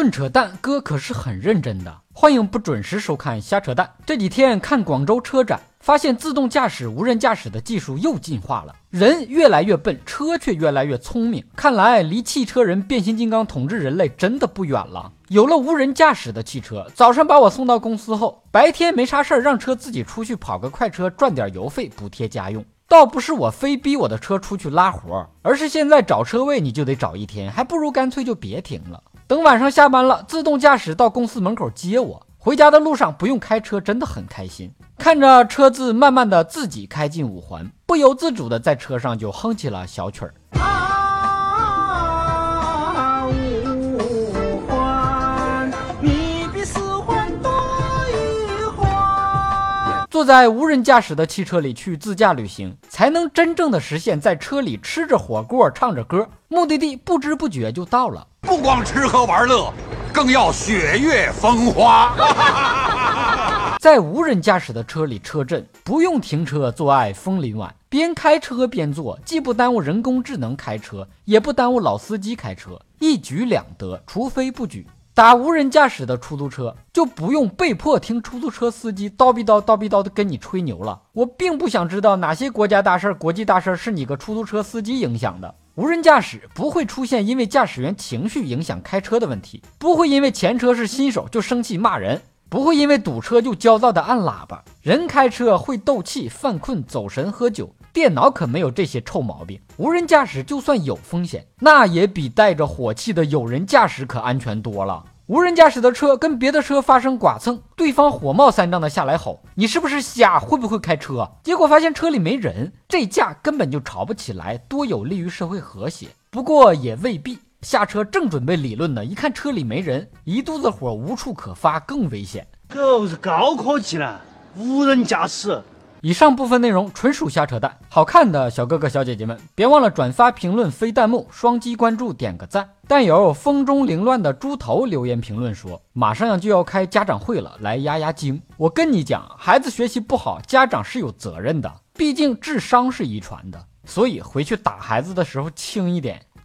论扯淡，哥可是很认真的。欢迎不准时收看瞎扯淡。这几天看广州车展，发现自动驾驶、无人驾驶的技术又进化了。人越来越笨，车却越来越聪明。看来离汽车人变形金刚统治人类真的不远了。有了无人驾驶的汽车，早上把我送到公司后，白天没啥事儿，让车自己出去跑个快车，赚点油费补贴家用。倒不是我非逼我的车出去拉活，而是现在找车位你就得找一天，还不如干脆就别停了。等晚上下班了，自动驾驶到公司门口接我。回家的路上不用开车，真的很开心。看着车子慢慢的自己开进五环，不由自主的在车上就哼起了小曲儿。坐在无人驾驶的汽车里去自驾旅行，才能真正的实现在车里吃着火锅，唱着歌，目的地不知不觉就到了。不光吃喝玩乐，更要雪月风花。在无人驾驶的车里车震，不用停车做爱风林晚，边开车边做，既不耽误人工智能开车，也不耽误老司机开车，一举两得。除非不举。打无人驾驶的出租车，就不用被迫听出租车司机叨逼叨叨逼叨的跟你吹牛了。我并不想知道哪些国家大事、国际大事是你个出租车司机影响的。无人驾驶不会出现因为驾驶员情绪影响开车的问题，不会因为前车是新手就生气骂人，不会因为堵车就焦躁的按喇叭。人开车会斗气、犯困、走神、喝酒。电脑可没有这些臭毛病。无人驾驶就算有风险，那也比带着火气的有人驾驶可安全多了。无人驾驶的车跟别的车发生剐蹭，对方火冒三丈的下来吼：“你是不是瞎？会不会开车？”结果发现车里没人，这架根本就吵不起来，多有利于社会和谐。不过也未必。下车正准备理论呢，一看车里没人，一肚子火无处可发，更危险。狗是高科技了，无人驾驶。以上部分内容纯属瞎扯淡，好看的小哥哥小姐姐们，别忘了转发、评论、飞弹幕、双击关注、点个赞。但有风中凌乱的猪头留言评论说，马上就要开家长会了，来压压惊。我跟你讲，孩子学习不好，家长是有责任的，毕竟智商是遗传的，所以回去打孩子的时候轻一点。